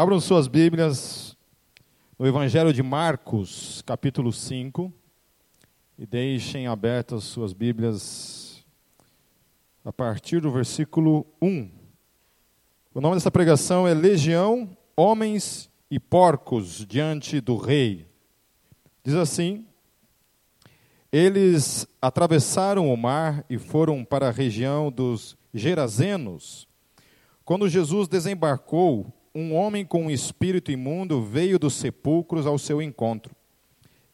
Abram suas Bíblias no Evangelho de Marcos, capítulo 5, e deixem abertas suas Bíblias a partir do versículo 1. O nome dessa pregação é Legião, Homens e Porcos diante do Rei. Diz assim: Eles atravessaram o mar e foram para a região dos Gerazenos. Quando Jesus desembarcou, um homem com um espírito imundo veio dos sepulcros ao seu encontro.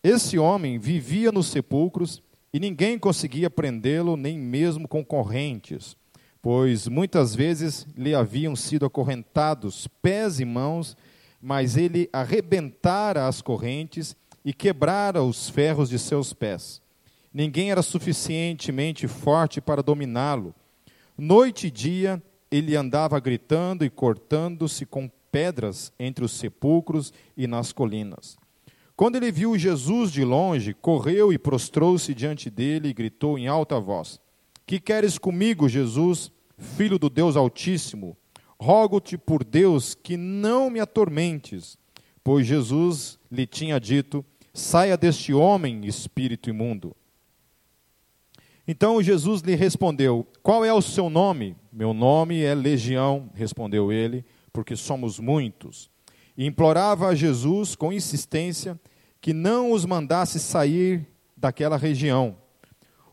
Esse homem vivia nos sepulcros e ninguém conseguia prendê-lo, nem mesmo com correntes, pois muitas vezes lhe haviam sido acorrentados pés e mãos, mas ele arrebentara as correntes e quebrara os ferros de seus pés. Ninguém era suficientemente forte para dominá-lo. Noite e dia ele andava gritando e cortando-se com pedras entre os sepulcros e nas colinas. Quando ele viu Jesus de longe, correu e prostrou-se diante dele e gritou em alta voz: Que queres comigo, Jesus, filho do Deus Altíssimo? Rogo-te por Deus que não me atormentes. Pois Jesus lhe tinha dito: Saia deste homem, espírito imundo. Então Jesus lhe respondeu: Qual é o seu nome? Meu nome é Legião, respondeu ele, porque somos muitos. E implorava a Jesus com insistência que não os mandasse sair daquela região.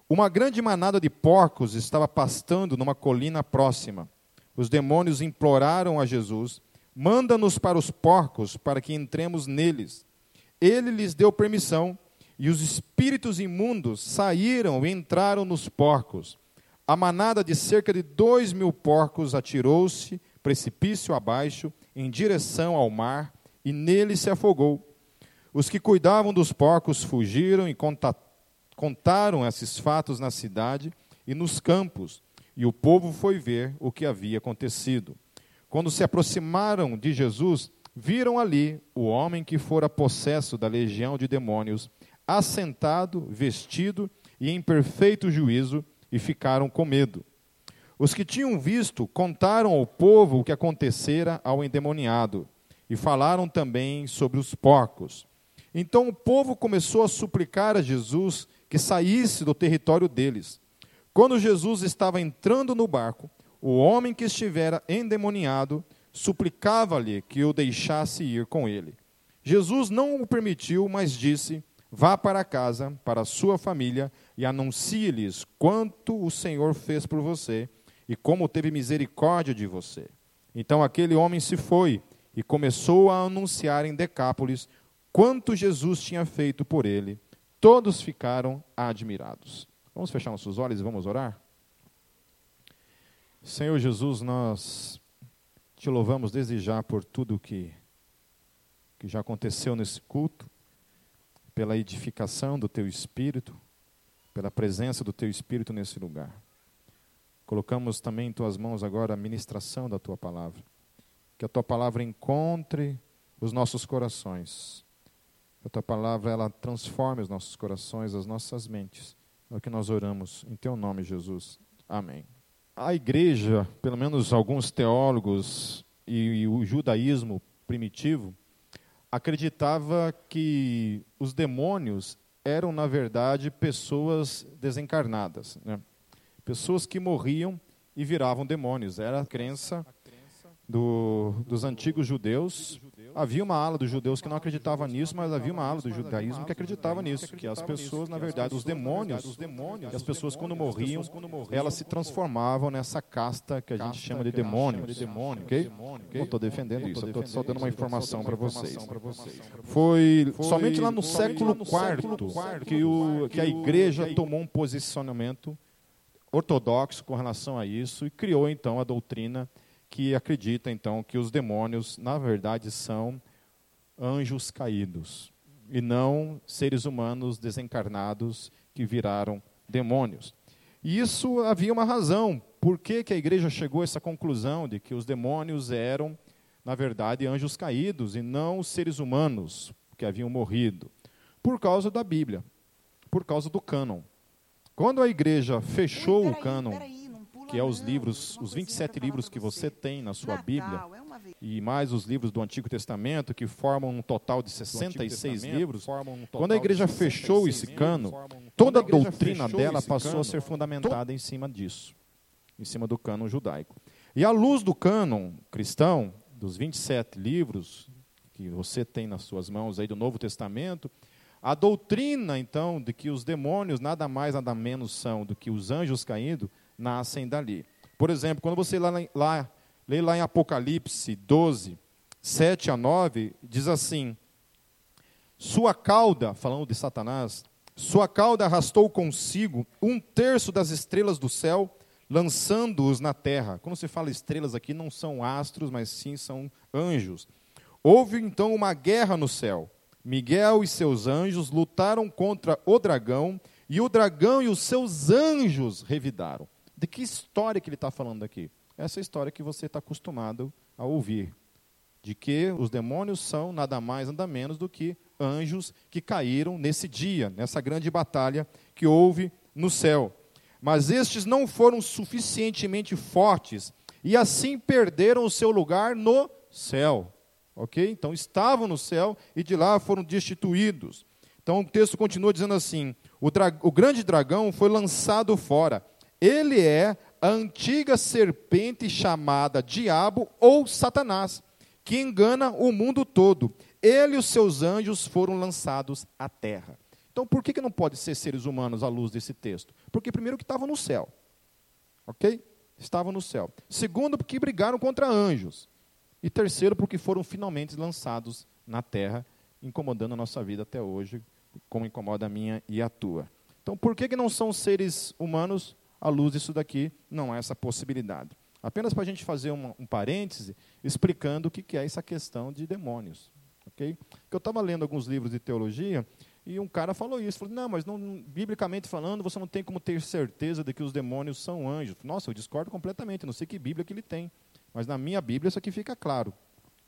Uma grande manada de porcos estava pastando numa colina próxima. Os demônios imploraram a Jesus: Manda-nos para os porcos, para que entremos neles. Ele lhes deu permissão, e os espíritos imundos saíram e entraram nos porcos. A manada de cerca de dois mil porcos atirou-se precipício abaixo, em direção ao mar, e nele se afogou. Os que cuidavam dos porcos fugiram e contaram esses fatos na cidade e nos campos, e o povo foi ver o que havia acontecido. Quando se aproximaram de Jesus, viram ali o homem que fora possesso da legião de demônios, assentado, vestido e em perfeito juízo, e ficaram com medo. Os que tinham visto contaram ao povo o que acontecera ao endemoniado e falaram também sobre os porcos. Então o povo começou a suplicar a Jesus que saísse do território deles. Quando Jesus estava entrando no barco, o homem que estivera endemoniado suplicava-lhe que o deixasse ir com ele. Jesus não o permitiu, mas disse: Vá para casa, para a sua família, e anuncie-lhes quanto o Senhor fez por você e como teve misericórdia de você. Então aquele homem se foi e começou a anunciar em Decápolis quanto Jesus tinha feito por ele. Todos ficaram admirados. Vamos fechar nossos olhos e vamos orar? Senhor Jesus, nós te louvamos desde já por tudo que, que já aconteceu nesse culto pela edificação do teu espírito, pela presença do teu espírito nesse lugar. Colocamos também em tuas mãos agora a ministração da tua palavra. Que a tua palavra encontre os nossos corações. Que a tua palavra ela transforme os nossos corações, as nossas mentes. É o que nós oramos em teu nome, Jesus. Amém. A igreja, pelo menos alguns teólogos e, e o judaísmo primitivo, acreditava que os demônios eram, na verdade, pessoas desencarnadas. Né? Pessoas que morriam e viravam demônios. Era a crença do, dos antigos judeus. Havia uma ala dos judeus que não acreditava nisso, mas havia uma ala do judaísmo que acreditava nisso, que as pessoas, na verdade, os demônios, os demônios, as pessoas quando morriam, elas se transformavam nessa casta que a gente chama de demônios. Ok? Não estou defendendo isso, estou só dando uma informação para vocês. Foi somente lá no século IV que, o, que a igreja tomou um posicionamento ortodoxo com relação a isso e criou então a doutrina que acredita então que os demônios na verdade são anjos caídos e não seres humanos desencarnados que viraram demônios. E isso havia uma razão. Por que, que a igreja chegou a essa conclusão de que os demônios eram, na verdade, anjos caídos e não seres humanos que haviam morrido? Por causa da Bíblia, por causa do cânon. Quando a igreja fechou o cânon, que é os livros, os 27 livros que você tem na sua Bíblia, e mais os livros do Antigo Testamento, que formam um total de 66 livros, quando a igreja fechou esse cano, toda a doutrina dela passou a ser fundamentada em cima disso, em cima do cânon judaico. E à luz do cânon cristão, dos 27 livros que você tem nas suas mãos aí do Novo Testamento, a doutrina, então, de que os demônios nada mais, nada menos são do que os anjos caídos, nascem dali. Por exemplo, quando você lá, lá, lê lá em Apocalipse 12, 7 a 9, diz assim: Sua cauda, falando de Satanás, sua cauda arrastou consigo um terço das estrelas do céu, lançando-os na terra. Quando se fala estrelas aqui, não são astros, mas sim são anjos. Houve então uma guerra no céu. Miguel e seus anjos lutaram contra o dragão, e o dragão e os seus anjos revidaram. De que história que ele está falando aqui? Essa história que você está acostumado a ouvir. De que os demônios são nada mais, nada menos do que anjos que caíram nesse dia, nessa grande batalha que houve no céu. Mas estes não foram suficientemente fortes e assim perderam o seu lugar no céu. Ok? Então estavam no céu e de lá foram destituídos. Então o texto continua dizendo assim: o, o grande dragão foi lançado fora. Ele é a antiga serpente chamada Diabo ou Satanás, que engana o mundo todo. Ele e os seus anjos foram lançados à terra. Então, por que, que não pode ser seres humanos à luz desse texto? Porque, primeiro, que estavam no céu. Ok? Estavam no céu. Segundo, porque brigaram contra anjos. E terceiro, porque foram finalmente lançados na terra, incomodando a nossa vida até hoje, como incomoda a minha e a tua. Então, por que, que não são seres humanos à luz disso daqui? Não há essa possibilidade. Apenas para a gente fazer um, um parêntese, explicando o que, que é essa questão de demônios. Okay? Porque eu estava lendo alguns livros de teologia e um cara falou isso. Falou, não, mas não, biblicamente falando, você não tem como ter certeza de que os demônios são anjos. Nossa, eu discordo completamente. Não sei que Bíblia que ele tem. Mas na minha Bíblia isso aqui fica claro.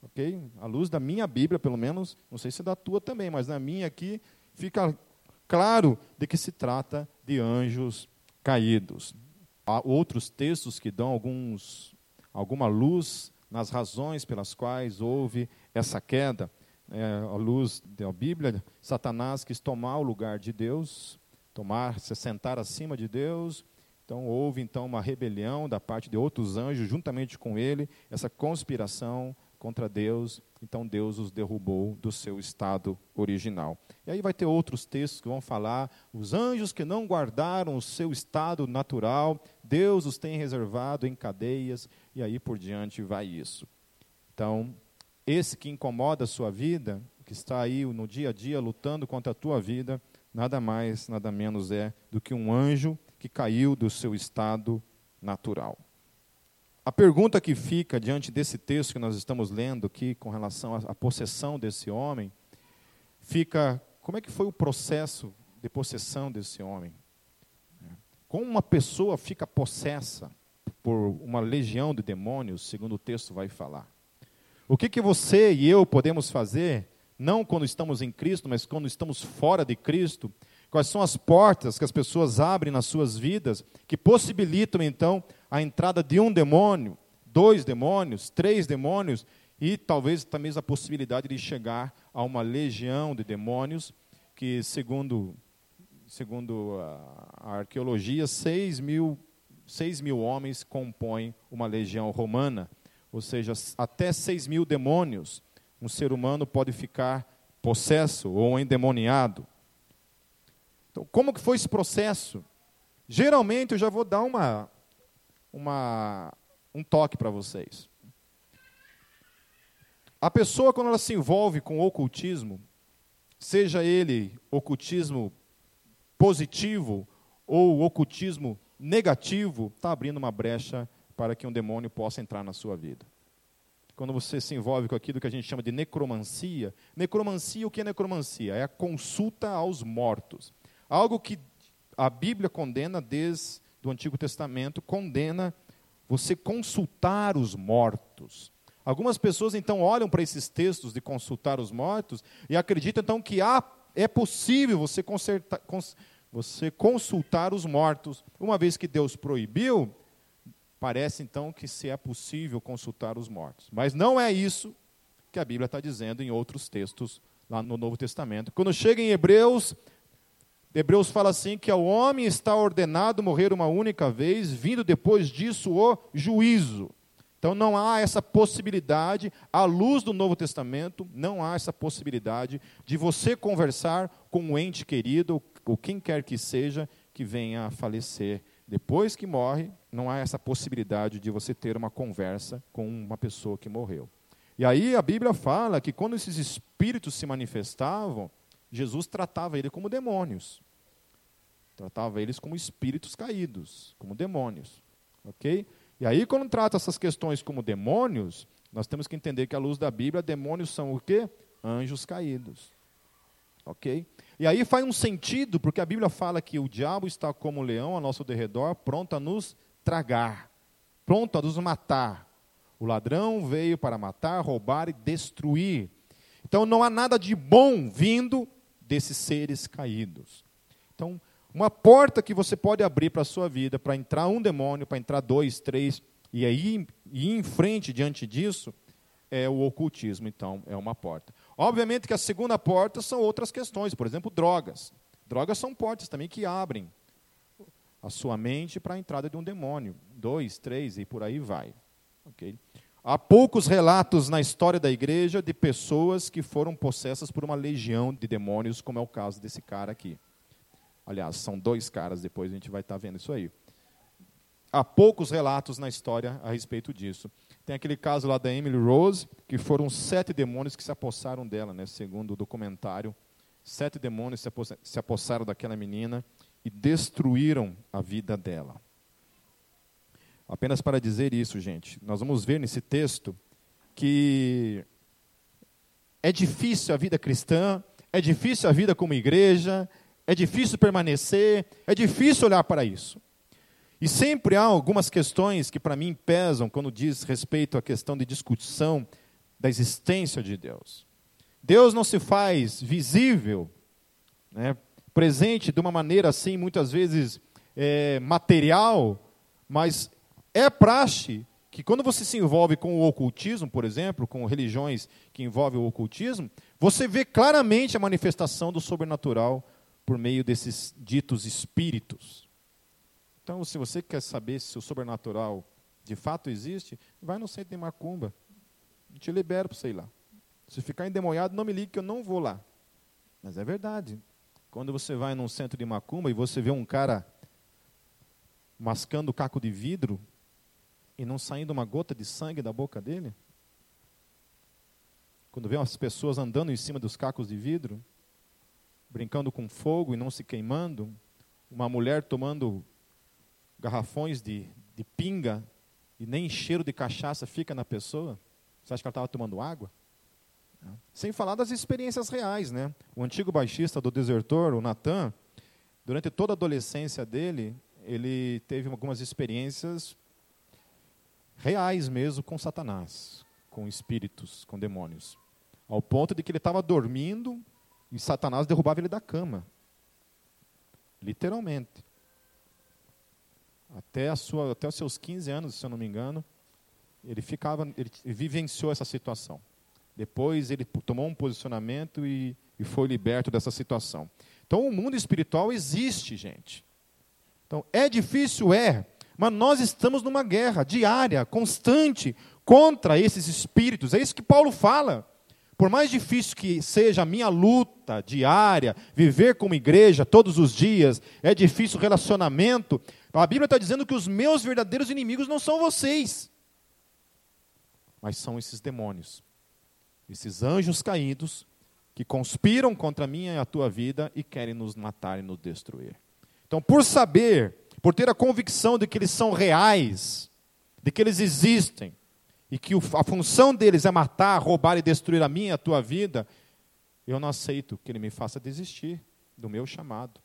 Ok? À luz da minha Bíblia, pelo menos, não sei se da tua também, mas na minha aqui fica claro de que se trata de anjos caídos. Há outros textos que dão alguns, alguma luz nas razões pelas quais houve essa queda. É, luz da Bíblia, Satanás quis tomar o lugar de Deus, tomar, se sentar acima de Deus, então houve então uma rebelião da parte de outros anjos juntamente com ele, essa conspiração contra Deus. Então Deus os derrubou do seu estado original. E aí vai ter outros textos que vão falar os anjos que não guardaram o seu estado natural, Deus os tem reservado em cadeias e aí por diante vai isso. Então, esse que incomoda a sua vida, que está aí no dia a dia lutando contra a tua vida, nada mais, nada menos é do que um anjo que caiu do seu estado natural. A pergunta que fica diante desse texto que nós estamos lendo aqui com relação à possessão desse homem, fica como é que foi o processo de possessão desse homem? Como uma pessoa fica possessa por uma legião de demônios, segundo o texto vai falar? O que, que você e eu podemos fazer, não quando estamos em Cristo, mas quando estamos fora de Cristo, Quais são as portas que as pessoas abrem nas suas vidas que possibilitam então a entrada de um demônio, dois demônios, três demônios e talvez também a possibilidade de chegar a uma legião de demônios que, segundo, segundo a, arqueologia, seis mil, seis mil homens compõem uma legião romana, ou seja, até seis mil demônios um ser humano pode ficar possesso ou endemoniado. Então, como que foi esse processo? Geralmente eu já vou dar uma, uma um toque para vocês. A pessoa quando ela se envolve com o ocultismo, seja ele ocultismo positivo ou ocultismo negativo, está abrindo uma brecha para que um demônio possa entrar na sua vida. Quando você se envolve com aquilo que a gente chama de necromancia, necromancia, o que é necromancia? É a consulta aos mortos. Algo que a Bíblia condena desde o Antigo Testamento, condena você consultar os mortos. Algumas pessoas então olham para esses textos de consultar os mortos e acreditam então que há, é possível você, cons, você consultar os mortos, uma vez que Deus proibiu, parece então que se é possível consultar os mortos. Mas não é isso que a Bíblia está dizendo em outros textos lá no Novo Testamento. Quando chega em Hebreus, Hebreus fala assim que ao homem está ordenado morrer uma única vez, vindo depois disso o juízo. Então não há essa possibilidade, à luz do Novo Testamento, não há essa possibilidade de você conversar com um ente querido, ou quem quer que seja, que venha a falecer. Depois que morre, não há essa possibilidade de você ter uma conversa com uma pessoa que morreu. E aí a Bíblia fala que quando esses espíritos se manifestavam, Jesus tratava eles como demônios. Tratava eles como espíritos caídos, como demônios. Ok? E aí, quando trata essas questões como demônios, nós temos que entender que, à luz da Bíblia, demônios são o quê? Anjos caídos. Ok? E aí faz um sentido, porque a Bíblia fala que o diabo está como um leão ao nosso derredor, pronto a nos tragar, pronto a nos matar. O ladrão veio para matar, roubar e destruir. Então não há nada de bom vindo desses seres caídos. Então, uma porta que você pode abrir para a sua vida, para entrar um demônio, para entrar dois, três, e aí ir em frente diante disso, é o ocultismo, então, é uma porta. Obviamente que a segunda porta são outras questões, por exemplo, drogas. Drogas são portas também que abrem a sua mente para a entrada de um demônio. Dois, três e por aí vai. Okay? Há poucos relatos na história da igreja de pessoas que foram possessas por uma legião de demônios, como é o caso desse cara aqui. Aliás, são dois caras, depois a gente vai estar vendo isso aí. Há poucos relatos na história a respeito disso. Tem aquele caso lá da Emily Rose, que foram sete demônios que se apossaram dela, né, segundo o documentário. Sete demônios se apossaram daquela menina e destruíram a vida dela. Apenas para dizer isso, gente, nós vamos ver nesse texto que é difícil a vida cristã, é difícil a vida como igreja, é difícil permanecer, é difícil olhar para isso. E sempre há algumas questões que para mim pesam quando diz respeito à questão de discussão da existência de Deus. Deus não se faz visível, né, presente de uma maneira assim, muitas vezes é, material, mas é praxe que quando você se envolve com o ocultismo, por exemplo, com religiões que envolvem o ocultismo, você vê claramente a manifestação do sobrenatural por meio desses ditos espíritos. Então, se você quer saber se o sobrenatural de fato existe, vai no centro de macumba. Eu te libero para você ir lá. Se ficar endemoniado, não me ligue que eu não vou lá. Mas é verdade. Quando você vai num centro de macumba e você vê um cara mascando caco de vidro, e não saindo uma gota de sangue da boca dele? Quando vê as pessoas andando em cima dos cacos de vidro, brincando com fogo e não se queimando, uma mulher tomando garrafões de, de pinga e nem cheiro de cachaça fica na pessoa, você acha que ela estava tomando água? Sem falar das experiências reais, né? O antigo baixista do Desertor, o Natan, durante toda a adolescência dele, ele teve algumas experiências reais mesmo com Satanás, com espíritos, com demônios. Ao ponto de que ele estava dormindo e Satanás derrubava ele da cama. Literalmente. Até, a sua, até os seus 15 anos, se eu não me engano, ele ficava, ele vivenciou essa situação. Depois ele tomou um posicionamento e, e foi liberto dessa situação. Então o mundo espiritual existe, gente. Então é difícil, é, mas nós estamos numa guerra diária, constante, contra esses espíritos. É isso que Paulo fala. Por mais difícil que seja a minha luta diária, viver como igreja todos os dias, é difícil o relacionamento. A Bíblia está dizendo que os meus verdadeiros inimigos não são vocês, mas são esses demônios, esses anjos caídos que conspiram contra a minha e a tua vida e querem nos matar e nos destruir. Então, por saber por ter a convicção de que eles são reais, de que eles existem, e que a função deles é matar, roubar e destruir a minha a tua vida, eu não aceito que ele me faça desistir do meu chamado,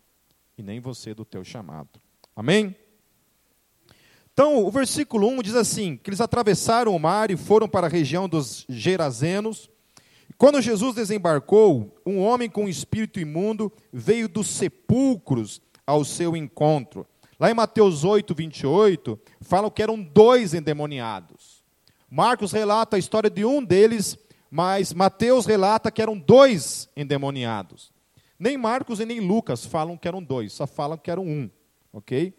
e nem você do teu chamado. Amém? Então, o versículo 1 diz assim: que eles atravessaram o mar e foram para a região dos Gerazenos. Quando Jesus desembarcou, um homem com espírito imundo veio dos sepulcros ao seu encontro Lá em Mateus 8, 28, falam que eram dois endemoniados. Marcos relata a história de um deles, mas Mateus relata que eram dois endemoniados. Nem Marcos e nem Lucas falam que eram dois, só falam que eram um, ok?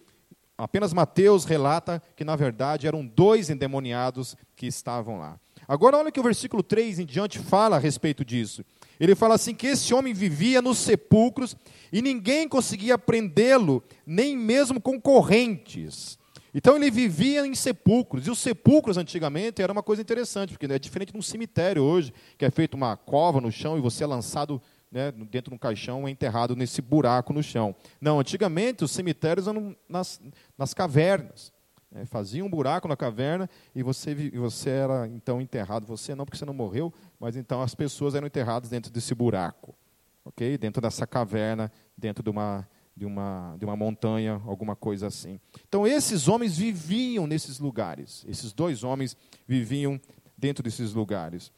Apenas Mateus relata que, na verdade, eram dois endemoniados que estavam lá. Agora, olha que o versículo 3 em diante fala a respeito disso. Ele fala assim: que esse homem vivia nos sepulcros e ninguém conseguia prendê-lo, nem mesmo com correntes. Então ele vivia em sepulcros. E os sepulcros antigamente era uma coisa interessante, porque é diferente de um cemitério hoje, que é feito uma cova no chão e você é lançado né, dentro de um caixão é enterrado nesse buraco no chão. Não, antigamente os cemitérios eram nas, nas cavernas. É, fazia um buraco na caverna e você, você era então enterrado. Você não, porque você não morreu, mas então as pessoas eram enterradas dentro desse buraco, ok? Dentro dessa caverna, dentro de uma, de uma, de uma montanha, alguma coisa assim. Então esses homens viviam nesses lugares. Esses dois homens viviam dentro desses lugares.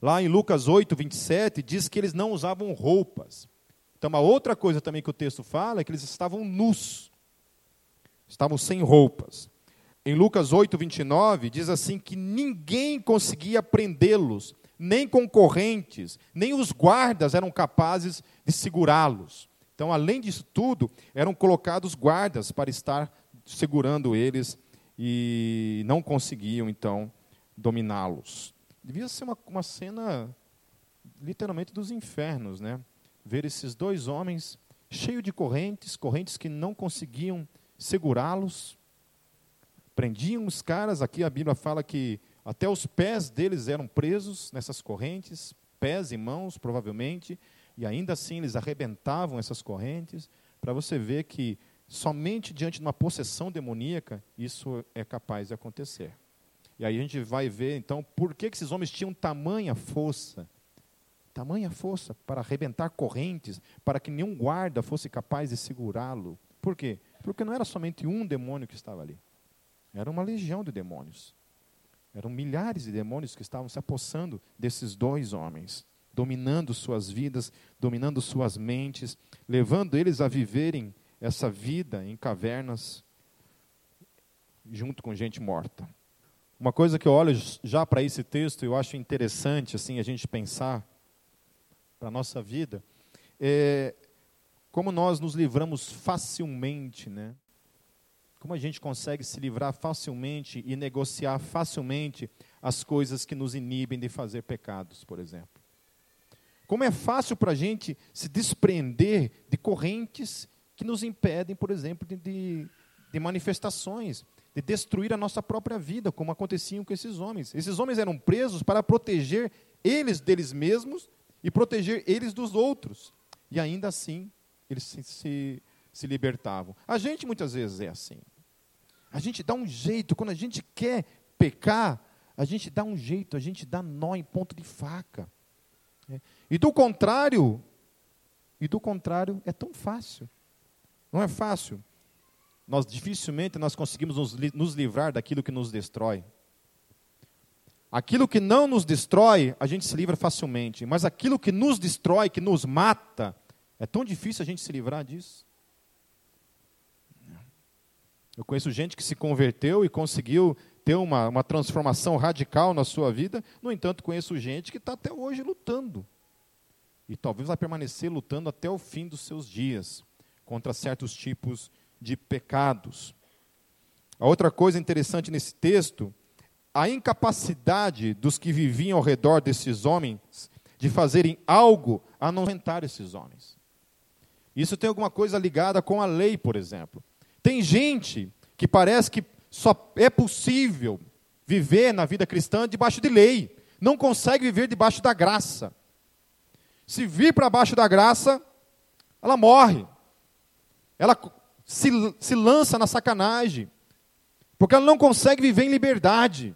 Lá em Lucas 8, 27, diz que eles não usavam roupas. Então, uma outra coisa também que o texto fala é que eles estavam nus estavam sem roupas. Em Lucas 8, 29, diz assim: que ninguém conseguia prendê-los, nem concorrentes, nem os guardas eram capazes de segurá-los. Então, além disso tudo, eram colocados guardas para estar segurando eles e não conseguiam, então, dominá-los. Devia ser uma, uma cena, literalmente, dos infernos, né? Ver esses dois homens cheios de correntes, correntes que não conseguiam segurá-los. Prendiam os caras, aqui a Bíblia fala que até os pés deles eram presos nessas correntes, pés e mãos, provavelmente, e ainda assim eles arrebentavam essas correntes, para você ver que somente diante de uma possessão demoníaca isso é capaz de acontecer. E aí a gente vai ver, então, por que, que esses homens tinham tamanha força, tamanha força para arrebentar correntes, para que nenhum guarda fosse capaz de segurá-lo. Por quê? Porque não era somente um demônio que estava ali. Era uma legião de demônios. Eram milhares de demônios que estavam se apossando desses dois homens, dominando suas vidas, dominando suas mentes, levando eles a viverem essa vida em cavernas junto com gente morta. Uma coisa que eu olho já para esse texto, eu acho interessante assim a gente pensar para a nossa vida, é como nós nos livramos facilmente, né? Como a gente consegue se livrar facilmente e negociar facilmente as coisas que nos inibem de fazer pecados, por exemplo. Como é fácil para a gente se desprender de correntes que nos impedem, por exemplo, de, de, manifestações, de destruir a nossa própria vida, como aconteciam com esses homens. Esses homens eram presos para proteger eles deles mesmos e proteger eles dos outros. E ainda assim, eles se, se, se libertavam. A gente muitas vezes é assim. A gente dá um jeito, quando a gente quer pecar, a gente dá um jeito, a gente dá nó em ponto de faca. É. E do contrário, e do contrário é tão fácil. Não é fácil. Nós dificilmente nós conseguimos nos, nos livrar daquilo que nos destrói. Aquilo que não nos destrói, a gente se livra facilmente, mas aquilo que nos destrói, que nos mata, é tão difícil a gente se livrar disso. Eu conheço gente que se converteu e conseguiu ter uma, uma transformação radical na sua vida. No entanto, conheço gente que está até hoje lutando. E talvez vai permanecer lutando até o fim dos seus dias contra certos tipos de pecados. A outra coisa interessante nesse texto, a incapacidade dos que viviam ao redor desses homens de fazerem algo a não tentar esses homens. Isso tem alguma coisa ligada com a lei, por exemplo. Tem gente que parece que só é possível viver na vida cristã debaixo de lei, não consegue viver debaixo da graça. Se vir para baixo da graça, ela morre. Ela se, se lança na sacanagem, porque ela não consegue viver em liberdade.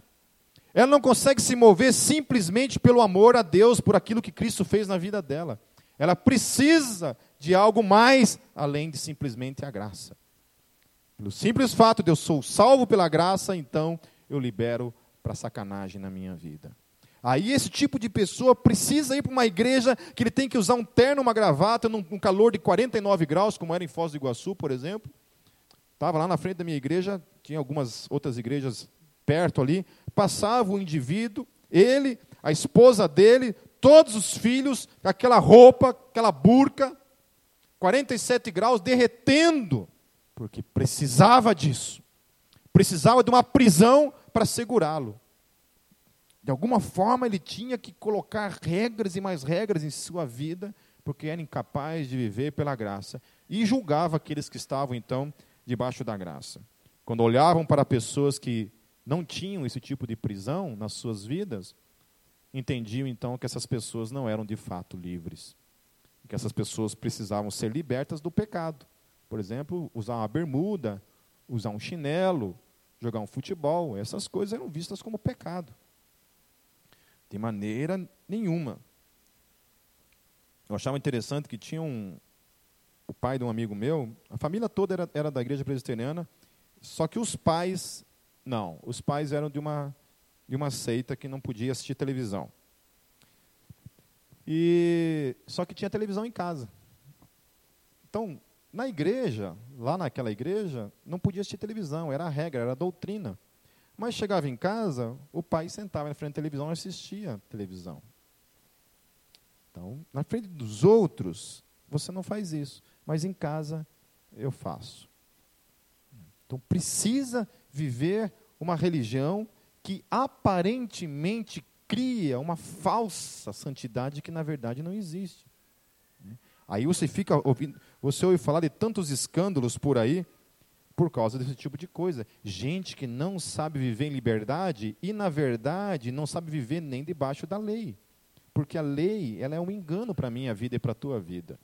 Ela não consegue se mover simplesmente pelo amor a Deus, por aquilo que Cristo fez na vida dela. Ela precisa de algo mais além de simplesmente a graça. Pelo simples fato de eu sou salvo pela graça, então eu libero para sacanagem na minha vida. Aí esse tipo de pessoa precisa ir para uma igreja que ele tem que usar um terno, uma gravata, num, num calor de 49 graus, como era em Foz do Iguaçu, por exemplo, Estava lá na frente da minha igreja, tinha algumas outras igrejas perto ali, passava o indivíduo, ele, a esposa dele, todos os filhos, aquela roupa, aquela burca, 47 graus, derretendo, porque precisava disso. Precisava de uma prisão para segurá-lo. De alguma forma ele tinha que colocar regras e mais regras em sua vida, porque era incapaz de viver pela graça. E julgava aqueles que estavam, então, debaixo da graça. Quando olhavam para pessoas que não tinham esse tipo de prisão nas suas vidas, entendiam então que essas pessoas não eram de fato livres. Que essas pessoas precisavam ser libertas do pecado. Por exemplo, usar uma bermuda, usar um chinelo, jogar um futebol, essas coisas eram vistas como pecado. De maneira nenhuma. Eu achava interessante que tinha um, o pai de um amigo meu, a família toda era, era da igreja presbiteriana, só que os pais, não, os pais eram de uma, de uma seita que não podia assistir televisão. E só que tinha televisão em casa. Então, na igreja, lá naquela igreja, não podia assistir televisão, era a regra, era a doutrina. Mas chegava em casa, o pai sentava na frente da televisão e assistia televisão. Então, na frente dos outros, você não faz isso, mas em casa eu faço. Então, precisa viver uma religião que aparentemente cria uma falsa santidade que na verdade não existe. Aí você fica ouvindo, você ouve falar de tantos escândalos por aí, por causa desse tipo de coisa. Gente que não sabe viver em liberdade e, na verdade, não sabe viver nem debaixo da lei. Porque a lei ela é um engano para a minha vida e para a tua vida.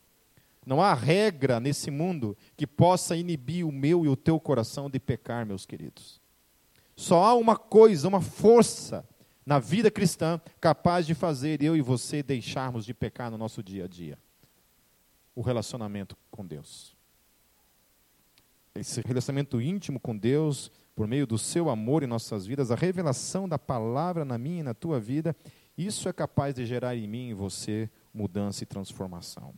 Não há regra nesse mundo que possa inibir o meu e o teu coração de pecar, meus queridos. Só há uma coisa, uma força na vida cristã capaz de fazer eu e você deixarmos de pecar no nosso dia a dia: o relacionamento com Deus esse relacionamento íntimo com Deus, por meio do seu amor em nossas vidas, a revelação da palavra na minha e na tua vida, isso é capaz de gerar em mim e em você mudança e transformação.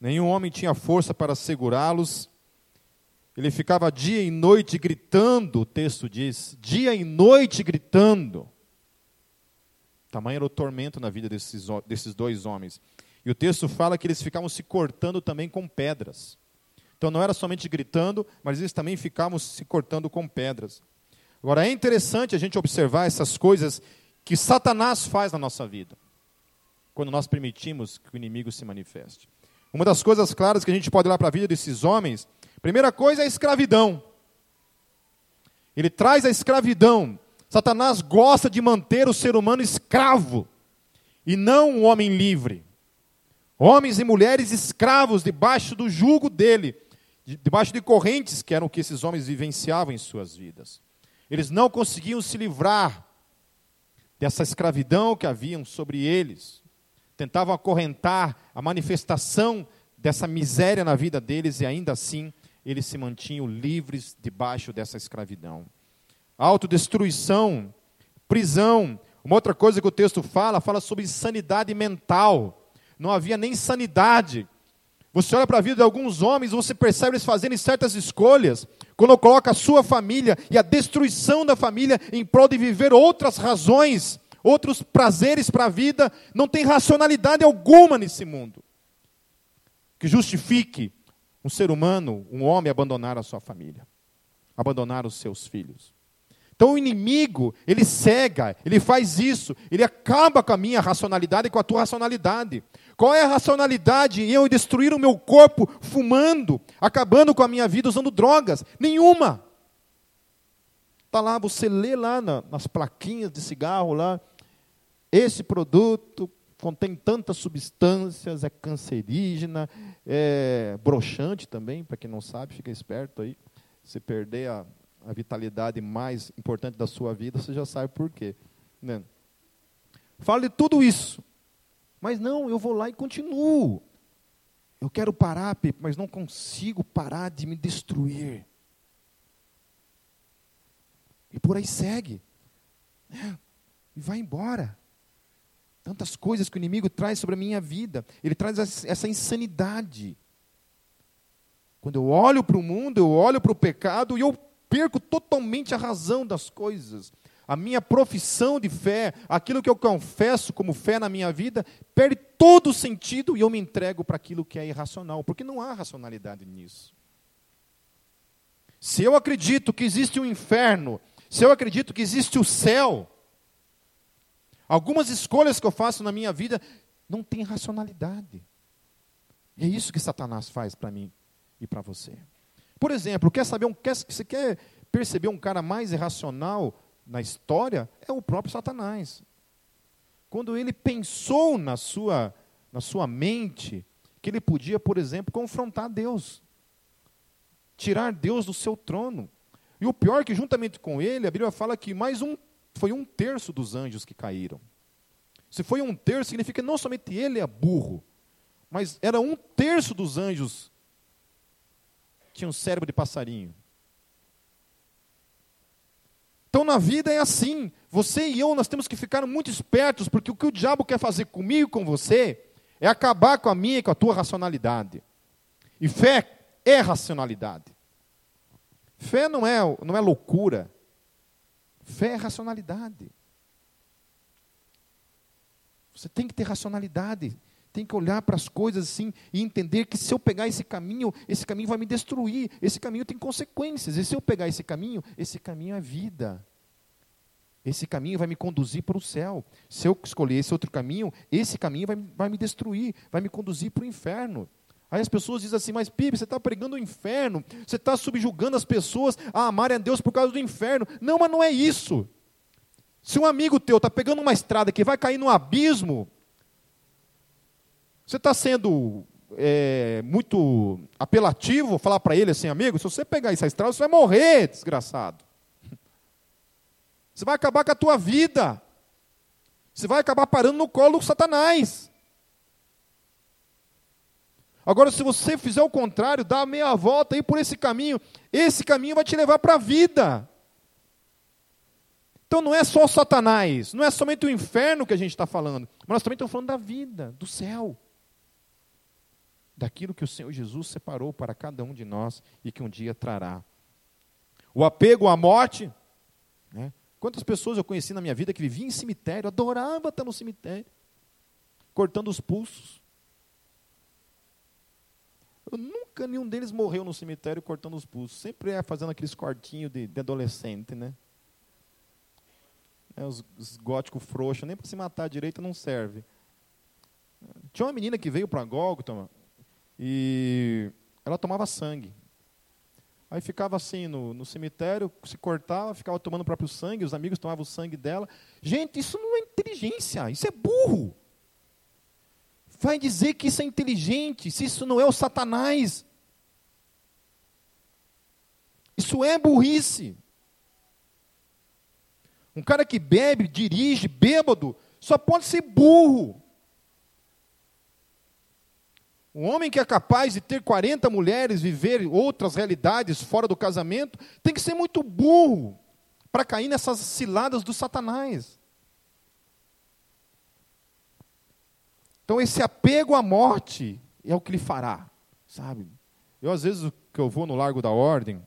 Nenhum homem tinha força para segurá-los. Ele ficava dia e noite gritando, o texto diz, dia e noite gritando. Tamanho era o tormento na vida desses, desses dois homens. E o texto fala que eles ficavam se cortando também com pedras. Então não era somente gritando, mas eles também ficavam se cortando com pedras. Agora é interessante a gente observar essas coisas que Satanás faz na nossa vida, quando nós permitimos que o inimigo se manifeste. Uma das coisas claras que a gente pode olhar para a vida desses homens, primeira coisa é a escravidão. Ele traz a escravidão. Satanás gosta de manter o ser humano escravo e não um homem livre. Homens e mulheres escravos debaixo do jugo dele, debaixo de correntes que eram o que esses homens vivenciavam em suas vidas. Eles não conseguiam se livrar dessa escravidão que haviam sobre eles. Tentavam acorrentar a manifestação dessa miséria na vida deles e ainda assim eles se mantinham livres debaixo dessa escravidão. Autodestruição, prisão. Uma outra coisa que o texto fala, fala sobre insanidade mental. Não havia nem sanidade você olha para a vida de alguns homens, você percebe eles fazendo certas escolhas, quando coloca a sua família e a destruição da família em prol de viver outras razões, outros prazeres para a vida, não tem racionalidade alguma nesse mundo que justifique um ser humano, um homem, abandonar a sua família, abandonar os seus filhos. Então o inimigo, ele cega, ele faz isso, ele acaba com a minha racionalidade e com a tua racionalidade. Qual é a racionalidade em eu destruir o meu corpo fumando, acabando com a minha vida usando drogas? Nenhuma. Está lá, você lê lá na, nas plaquinhas de cigarro lá, esse produto contém tantas substâncias, é cancerígena, é broxante também, para quem não sabe, fica esperto aí. Se perder a, a vitalidade mais importante da sua vida, você já sabe por quê. Né? Fala de tudo isso. Mas não, eu vou lá e continuo. Eu quero parar, Pepe, mas não consigo parar de me destruir. E por aí segue. É, e vai embora. Tantas coisas que o inimigo traz sobre a minha vida. Ele traz essa insanidade. Quando eu olho para o mundo, eu olho para o pecado e eu perco totalmente a razão das coisas. A minha profissão de fé, aquilo que eu confesso como fé na minha vida, perde todo o sentido e eu me entrego para aquilo que é irracional, porque não há racionalidade nisso. Se eu acredito que existe um inferno, se eu acredito que existe o céu, algumas escolhas que eu faço na minha vida não têm racionalidade. E é isso que Satanás faz para mim e para você. Por exemplo, quer saber um, quer, você quer perceber um cara mais irracional na história? É o próprio Satanás. Quando ele pensou na sua, na sua mente que ele podia, por exemplo, confrontar Deus, tirar Deus do seu trono. E o pior é que, juntamente com ele, a Bíblia fala que mais um, foi um terço dos anjos que caíram. Se foi um terço, significa que não somente ele é burro, mas era um terço dos anjos tinha um cérebro de passarinho. Então na vida é assim. Você e eu nós temos que ficar muito espertos, porque o que o diabo quer fazer comigo e com você é acabar com a minha e com a tua racionalidade. E fé é racionalidade. Fé não é, não é loucura. Fé é racionalidade. Você tem que ter racionalidade tem que olhar para as coisas assim e entender que se eu pegar esse caminho, esse caminho vai me destruir, esse caminho tem consequências. E se eu pegar esse caminho, esse caminho é vida. Esse caminho vai me conduzir para o céu. Se eu escolher esse outro caminho, esse caminho vai, vai me destruir, vai me conduzir para o inferno. Aí as pessoas dizem assim, mas Pipe, você está pregando o inferno, você está subjugando as pessoas a amarem a Deus por causa do inferno. Não, mas não é isso. Se um amigo teu está pegando uma estrada que vai cair no abismo, você está sendo é, muito apelativo falar para ele assim, amigo, se você pegar essa estrada, você vai morrer, desgraçado. Você vai acabar com a tua vida. Você vai acabar parando no colo do Satanás. Agora, se você fizer o contrário, dá meia volta aí por esse caminho, esse caminho vai te levar para a vida. Então não é só Satanás, não é somente o inferno que a gente está falando, mas nós também estamos falando da vida, do céu daquilo que o Senhor Jesus separou para cada um de nós e que um dia trará. O apego à morte. Né? Quantas pessoas eu conheci na minha vida que viviam em cemitério, adorava estar no cemitério, cortando os pulsos. Eu nunca nenhum deles morreu no cemitério cortando os pulsos. Sempre é fazendo aqueles cortinhos de, de adolescente, né? É, os, os góticos frouxos, nem para se matar direito não serve. Tinha uma menina que veio para Gólgota, e ela tomava sangue. Aí ficava assim no, no cemitério, se cortava, ficava tomando o próprio sangue, os amigos tomavam o sangue dela. Gente, isso não é inteligência, isso é burro. Vai dizer que isso é inteligente, se isso não é o Satanás. Isso é burrice. Um cara que bebe, dirige, bêbado, só pode ser burro. Um homem que é capaz de ter 40 mulheres, viver outras realidades fora do casamento, tem que ser muito burro para cair nessas ciladas do Satanás. Então, esse apego à morte é o que ele fará, sabe? Eu, às vezes, que eu vou no Largo da Ordem,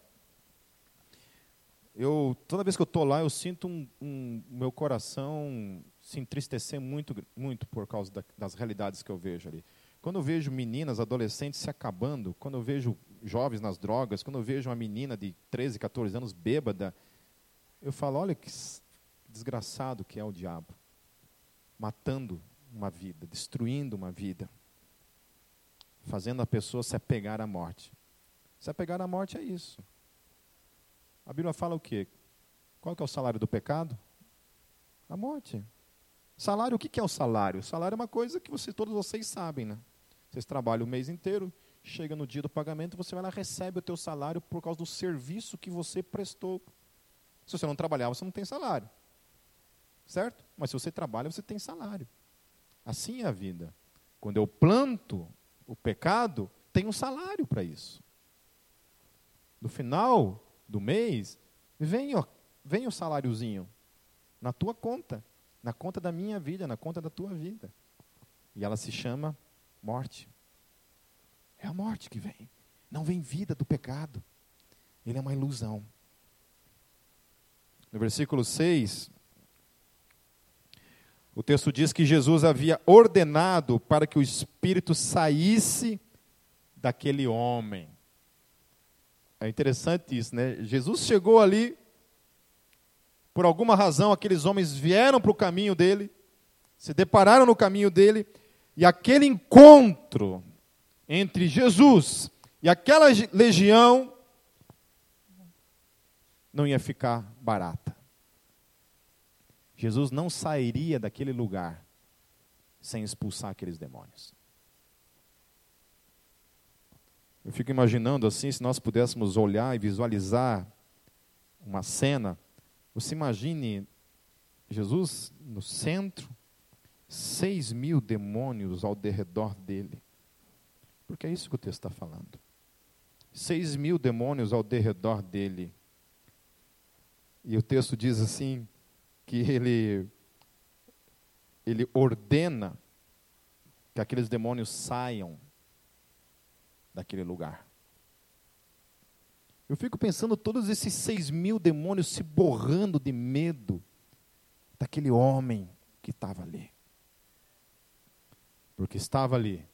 eu, toda vez que eu estou lá, eu sinto um, um, meu coração se entristecer muito, muito por causa da, das realidades que eu vejo ali. Quando eu vejo meninas, adolescentes se acabando, quando eu vejo jovens nas drogas, quando eu vejo uma menina de 13, 14 anos bêbada, eu falo: olha que desgraçado que é o diabo matando uma vida, destruindo uma vida, fazendo a pessoa se apegar à morte. Se apegar à morte é isso. A Bíblia fala o quê? Qual que é o salário do pecado? A morte. Salário, o que é o salário? O salário é uma coisa que você, todos vocês sabem, né? Vocês trabalham o mês inteiro, chega no dia do pagamento, você vai lá recebe o teu salário por causa do serviço que você prestou. Se você não trabalhar, você não tem salário. Certo? Mas se você trabalha, você tem salário. Assim é a vida. Quando eu planto o pecado, tem um salário para isso. No final do mês, vem, ó, vem o saláriozinho na tua conta, na conta da minha vida, na conta da tua vida. E ela se chama morte. É a morte que vem. Não vem vida do pecado. Ele é uma ilusão. No versículo 6, o texto diz que Jesus havia ordenado para que o espírito saísse daquele homem. É interessante isso, né? Jesus chegou ali, por alguma razão, aqueles homens vieram para o caminho dele, se depararam no caminho dele, e aquele encontro entre Jesus e aquela legião não ia ficar barata. Jesus não sairia daquele lugar sem expulsar aqueles demônios. Eu fico imaginando assim, se nós pudéssemos olhar e visualizar uma cena, você imagine Jesus no centro, seis mil demônios ao redor dele. Porque é isso que o texto está falando. Seis mil demônios ao redor dele. E o texto diz assim: que ele, ele ordena que aqueles demônios saiam daquele lugar. Eu fico pensando todos esses seis mil demônios se borrando de medo daquele homem que estava ali. Porque estava ali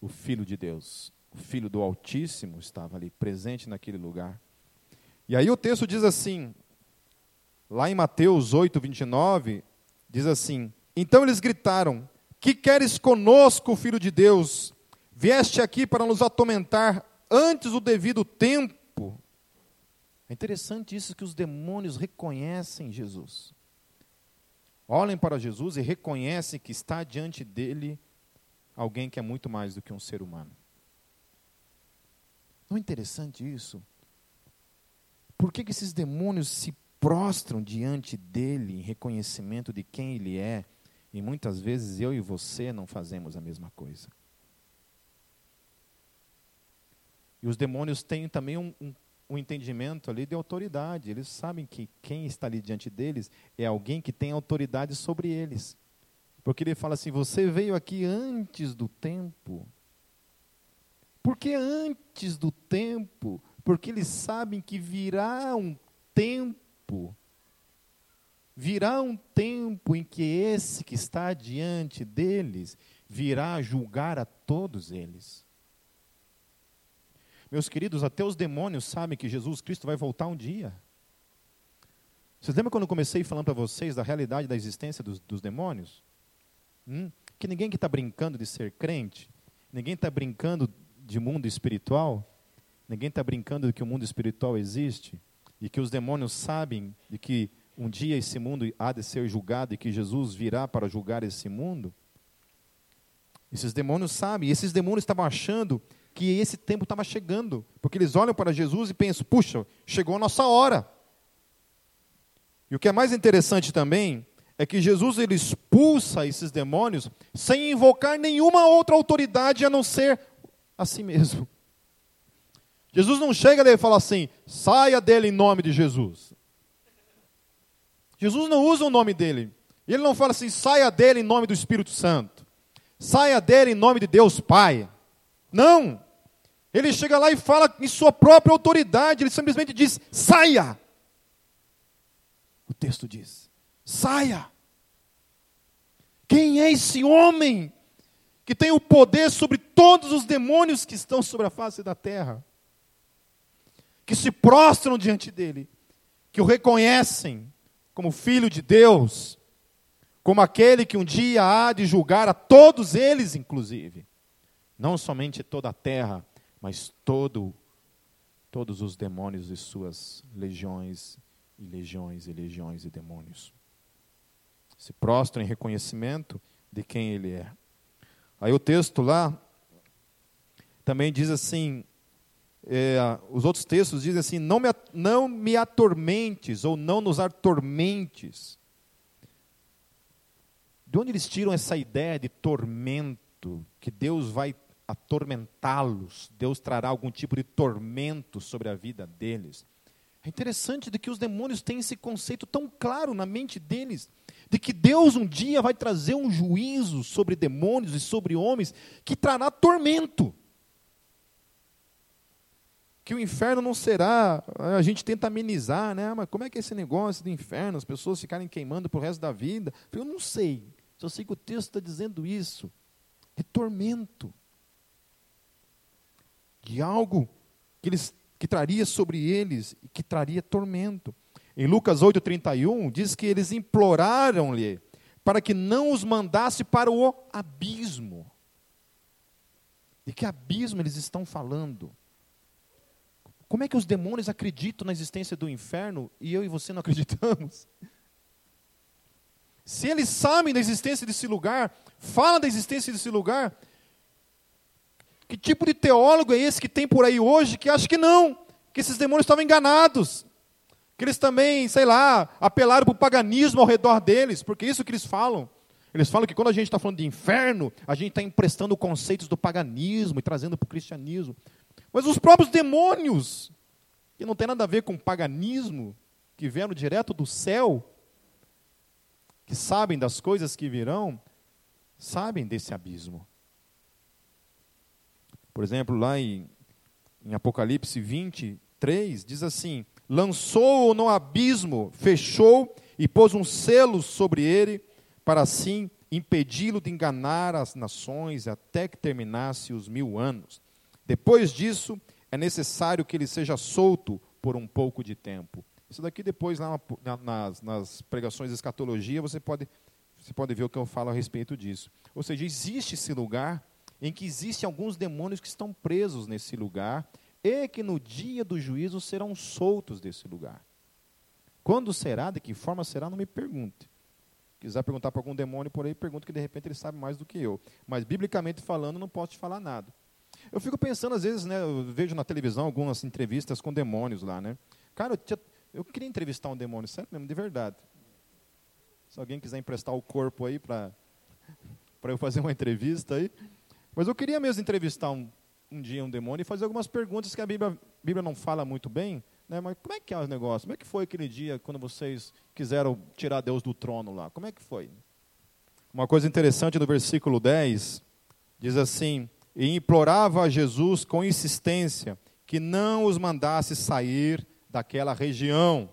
o Filho de Deus, o Filho do Altíssimo estava ali, presente naquele lugar. E aí o texto diz assim: Lá em Mateus 8, 29, diz assim: Então eles gritaram: Que queres conosco, filho de Deus? Vieste aqui para nos atormentar antes do devido tempo. É interessante isso que os demônios reconhecem Jesus. Olhem para Jesus e reconhecem que está diante dele alguém que é muito mais do que um ser humano. Não é interessante isso? Por que, que esses demônios se prostram diante dele em reconhecimento de quem ele é, e muitas vezes eu e você não fazemos a mesma coisa. E os demônios têm também um, um, um, entendimento ali de autoridade. Eles sabem que quem está ali diante deles é alguém que tem autoridade sobre eles. Porque ele fala assim: você veio aqui antes do tempo. Por que antes do tempo? Porque eles sabem que virá um tempo tempo, virá um tempo em que esse que está diante deles virá julgar a todos eles. Meus queridos, até os demônios sabem que Jesus Cristo vai voltar um dia. Vocês lembram quando eu comecei falando para vocês da realidade da existência dos, dos demônios? Hum? Que ninguém que está brincando de ser crente, ninguém está brincando de mundo espiritual, ninguém está brincando de que o mundo espiritual existe e que os demônios sabem de que um dia esse mundo há de ser julgado e que Jesus virá para julgar esse mundo. Esses demônios sabem, e esses demônios estavam achando que esse tempo estava chegando, porque eles olham para Jesus e pensam: puxa, chegou a nossa hora. E o que é mais interessante também é que Jesus ele expulsa esses demônios sem invocar nenhuma outra autoridade a não ser a si mesmo. Jesus não chega e fala assim: saia dele em nome de Jesus. Jesus não usa o nome dele. Ele não fala assim: saia dele em nome do Espírito Santo. Saia dele em nome de Deus Pai. Não. Ele chega lá e fala em sua própria autoridade. Ele simplesmente diz: saia. O texto diz: saia. Quem é esse homem que tem o poder sobre todos os demônios que estão sobre a face da terra? que se prostram diante dele, que o reconhecem como filho de Deus, como aquele que um dia há de julgar a todos eles, inclusive. Não somente toda a terra, mas todo, todos os demônios e suas legiões, e legiões e legiões e demônios. Se prostram em reconhecimento de quem ele é. Aí o texto lá também diz assim: é, os outros textos dizem assim: não me, não me atormentes, ou não nos atormentes. De onde eles tiram essa ideia de tormento, que Deus vai atormentá-los, Deus trará algum tipo de tormento sobre a vida deles? É interessante de que os demônios têm esse conceito tão claro na mente deles, de que Deus um dia vai trazer um juízo sobre demônios e sobre homens que trará tormento. que o inferno não será. A gente tenta amenizar, né? Mas como é que é esse negócio do inferno? As pessoas ficarem queimando para o resto da vida? Eu não sei. Só sei que o texto está dizendo isso. É tormento. De algo que, eles, que traria sobre eles e que traria tormento. Em Lucas 8,31, diz que eles imploraram-lhe para que não os mandasse para o abismo. De que abismo eles estão falando? Como é que os demônios acreditam na existência do inferno e eu e você não acreditamos? Se eles sabem da existência desse lugar, falam da existência desse lugar, que tipo de teólogo é esse que tem por aí hoje que acha que não, que esses demônios estavam enganados? Que eles também, sei lá, apelaram para o paganismo ao redor deles, porque é isso que eles falam. Eles falam que quando a gente está falando de inferno, a gente está emprestando conceitos do paganismo e trazendo para o cristianismo. Mas os próprios demônios, que não tem nada a ver com paganismo, que vieram direto do céu, que sabem das coisas que virão, sabem desse abismo. Por exemplo, lá em, em Apocalipse 23, diz assim: lançou-o no abismo, fechou e pôs um selo sobre ele, para assim impedi-lo de enganar as nações até que terminasse os mil anos. Depois disso, é necessário que ele seja solto por um pouco de tempo. Isso daqui depois, lá nas, nas pregações de escatologia, você pode, você pode ver o que eu falo a respeito disso. Ou seja, existe esse lugar em que existem alguns demônios que estão presos nesse lugar e que no dia do juízo serão soltos desse lugar. Quando será, de que forma será, não me pergunte. Se quiser perguntar para algum demônio por aí, pergunta que de repente ele sabe mais do que eu. Mas biblicamente falando, não posso te falar nada. Eu fico pensando, às vezes, né, eu vejo na televisão algumas entrevistas com demônios lá, né? Cara, eu tinha, eu queria entrevistar um demônio, sério mesmo, de verdade. Se alguém quiser emprestar o corpo aí para eu fazer uma entrevista aí. Mas eu queria mesmo entrevistar um, um dia um demônio e fazer algumas perguntas que a Bíblia, Bíblia não fala muito bem. Né? Mas como é que é o negócio? Como é que foi aquele dia quando vocês quiseram tirar Deus do trono lá? Como é que foi? Uma coisa interessante no versículo 10 diz assim: E implorava a Jesus com insistência que não os mandasse sair daquela região.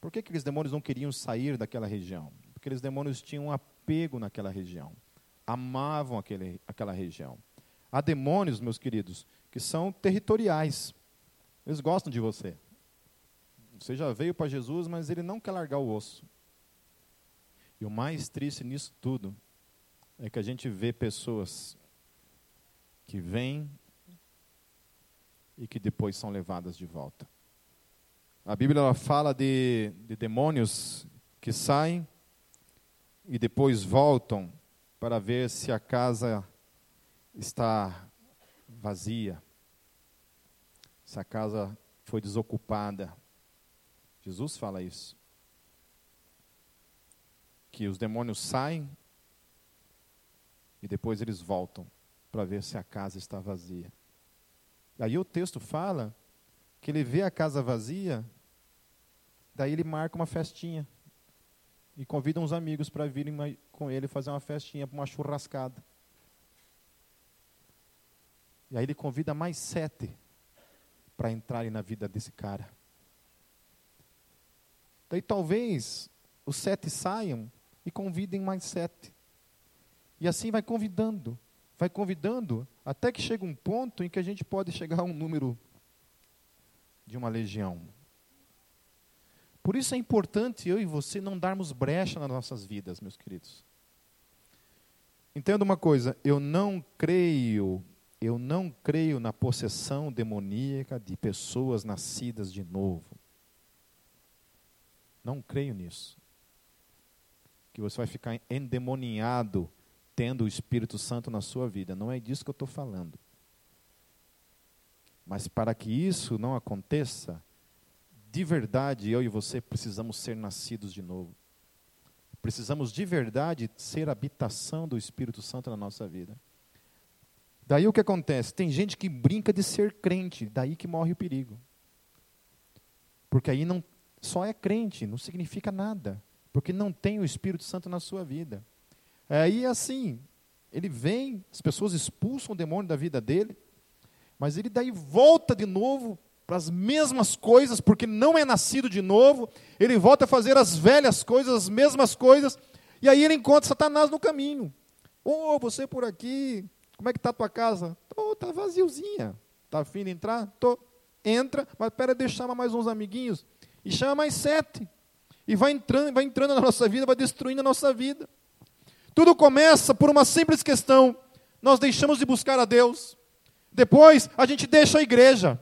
Por que aqueles demônios não queriam sair daquela região? Porque aqueles demônios tinham um apego naquela região, amavam aquele, aquela região. Há demônios, meus queridos, que são territoriais. Eles gostam de você. Você já veio para Jesus, mas ele não quer largar o osso. E o mais triste nisso tudo é que a gente vê pessoas que vêm e que depois são levadas de volta. A Bíblia ela fala de, de demônios que saem e depois voltam para ver se a casa está vazia, se a casa foi desocupada. Jesus fala isso. Que os demônios saem e depois eles voltam para ver se a casa está vazia. Aí o texto fala que ele vê a casa vazia, daí ele marca uma festinha e convida uns amigos para virem com ele fazer uma festinha, uma churrascada. E aí ele convida mais sete para entrarem na vida desse cara. Daí talvez os sete saiam e convidem mais sete. E assim vai convidando vai convidando, até que chega um ponto em que a gente pode chegar a um número de uma legião. Por isso é importante eu e você não darmos brecha nas nossas vidas, meus queridos. Entenda uma coisa, eu não creio, eu não creio na possessão demoníaca de pessoas nascidas de novo. Não creio nisso. Que você vai ficar endemoniado tendo o Espírito Santo na sua vida. Não é disso que eu estou falando. Mas para que isso não aconteça, de verdade eu e você precisamos ser nascidos de novo. Precisamos de verdade ser habitação do Espírito Santo na nossa vida. Daí o que acontece? Tem gente que brinca de ser crente, daí que morre o perigo. Porque aí não só é crente, não significa nada, porque não tem o Espírito Santo na sua vida. Aí é assim, ele vem, as pessoas expulsam o demônio da vida dele, Mas ele daí volta de novo para as mesmas coisas, porque não é nascido de novo, ele volta a fazer as velhas coisas, as mesmas coisas, e aí ele encontra Satanás no caminho. Oh, você por aqui, como é que está a tua casa? Tô, tá vaziozinha. Tá afim de entrar? Tô. Entra, mas espera, deixa chamar mais uns amiguinhos. E chama mais sete. E vai entrando, vai entrando na nossa vida, vai destruindo a nossa vida. Tudo começa por uma simples questão. Nós deixamos de buscar a Deus. Depois, a gente deixa a igreja.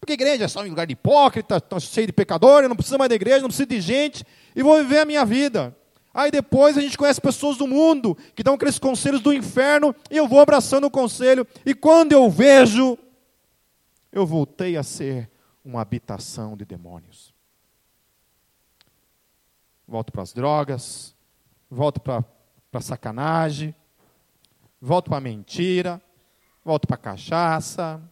Porque a igreja é só um lugar de hipócrita, está cheio de pecadores, eu não preciso mais da igreja, não preciso de gente, e vou viver a minha vida. Aí depois a gente conhece pessoas do mundo que dão aqueles conselhos do inferno, e eu vou abraçando o conselho, e quando eu vejo, eu voltei a ser uma habitação de demônios. Volto para as drogas, volto para a sacanagem, volto para a mentira, volto para a cachaça,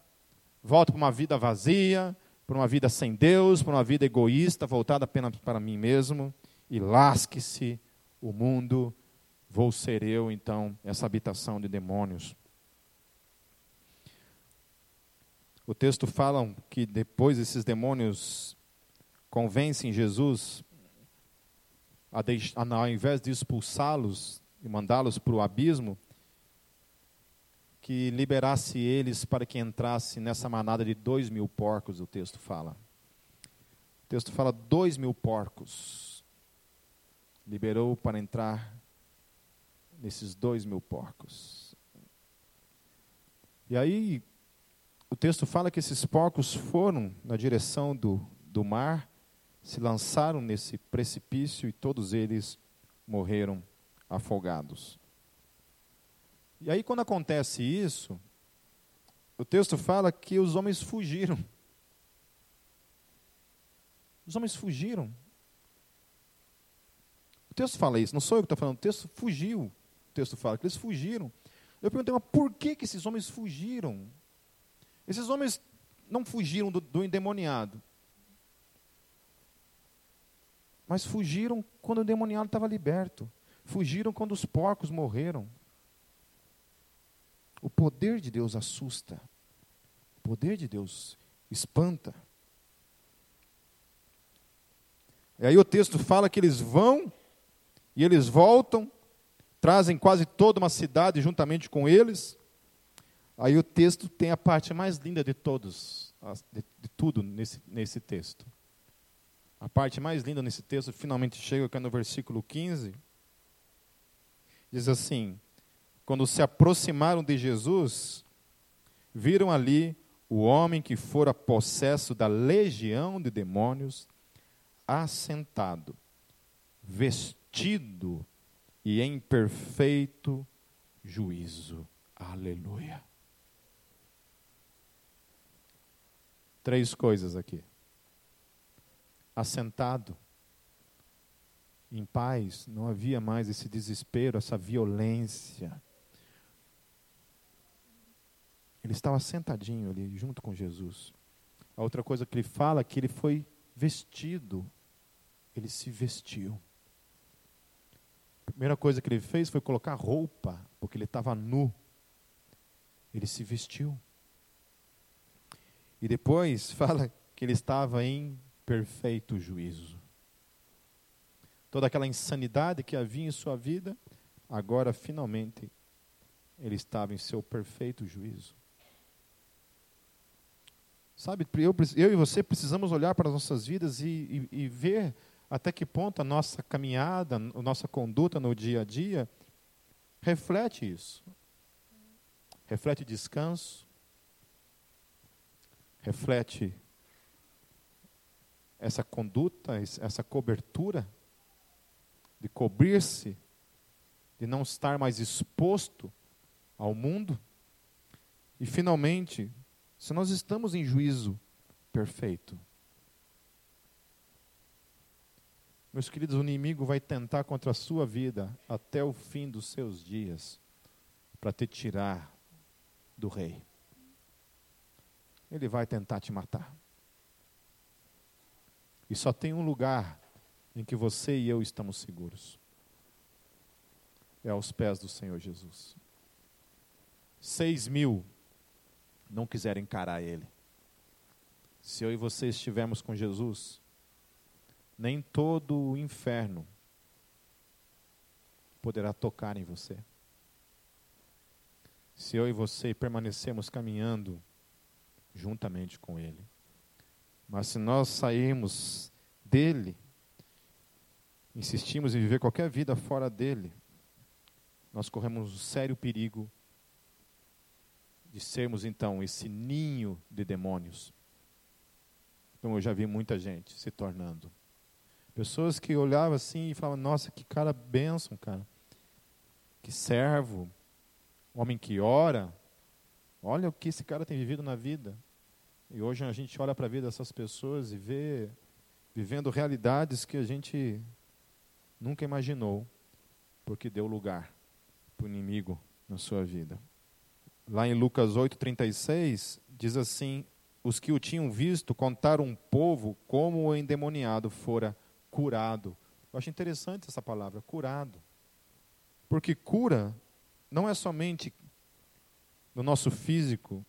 volto para uma vida vazia, para uma vida sem Deus, para uma vida egoísta, voltada apenas para mim mesmo, e lasque-se o mundo, vou ser eu, então, essa habitação de demônios. O texto fala que depois esses demônios convencem Jesus, a a, ao invés de expulsá-los e mandá-los para o abismo, que liberasse eles para que entrasse nessa manada de dois mil porcos, o texto fala. O texto fala dois mil porcos liberou para entrar nesses dois mil porcos. E aí, o texto fala que esses porcos foram na direção do, do mar, se lançaram nesse precipício e todos eles morreram afogados. E aí, quando acontece isso, o texto fala que os homens fugiram. Os homens fugiram. Texto fala isso, não sou eu que estou falando, o texto fugiu. O texto fala que eles fugiram. Eu perguntei, mas por que, que esses homens fugiram? Esses homens não fugiram do, do endemoniado. Mas fugiram quando o endemoniado estava liberto. Fugiram quando os porcos morreram. O poder de Deus assusta. O poder de Deus espanta. E aí o texto fala que eles vão e eles voltam, trazem quase toda uma cidade juntamente com eles. Aí o texto tem a parte mais linda de todos, de, de tudo nesse, nesse texto. A parte mais linda nesse texto finalmente chega aqui no versículo 15. Diz assim: Quando se aproximaram de Jesus, viram ali o homem que fora possesso da legião de demônios, assentado, vestido tido e em perfeito juízo. Aleluia. Três coisas aqui. Assentado, em paz, não havia mais esse desespero, essa violência. Ele estava sentadinho ali, junto com Jesus. A outra coisa que ele fala é que ele foi vestido, ele se vestiu. Primeira coisa que ele fez foi colocar roupa, porque ele estava nu. Ele se vestiu. E depois fala que ele estava em perfeito juízo. Toda aquela insanidade que havia em sua vida, agora finalmente ele estava em seu perfeito juízo. Sabe, eu, eu e você precisamos olhar para as nossas vidas e, e, e ver até que ponto a nossa caminhada, a nossa conduta no dia a dia reflete isso. Reflete descanso, reflete essa conduta, essa cobertura de cobrir-se, de não estar mais exposto ao mundo. E finalmente, se nós estamos em juízo perfeito, Meus queridos, o inimigo vai tentar contra a sua vida até o fim dos seus dias para te tirar do rei. Ele vai tentar te matar. E só tem um lugar em que você e eu estamos seguros. É aos pés do Senhor Jesus. Seis mil não quiserem encarar Ele. Se eu e você estivermos com Jesus, nem todo o inferno poderá tocar em você. Se eu e você permanecemos caminhando juntamente com Ele. Mas se nós sairmos dele, insistimos em viver qualquer vida fora dele, nós corremos um sério perigo de sermos então esse ninho de demônios. Como eu já vi muita gente se tornando. Pessoas que olhavam assim e falavam: Nossa, que cara bênção, cara. Que servo. Homem que ora. Olha o que esse cara tem vivido na vida. E hoje a gente olha para a vida dessas pessoas e vê vivendo realidades que a gente nunca imaginou, porque deu lugar para o inimigo na sua vida. Lá em Lucas 8,36, diz assim: Os que o tinham visto contaram um povo como o endemoniado fora curado. Eu acho interessante essa palavra, curado. Porque cura não é somente no nosso físico,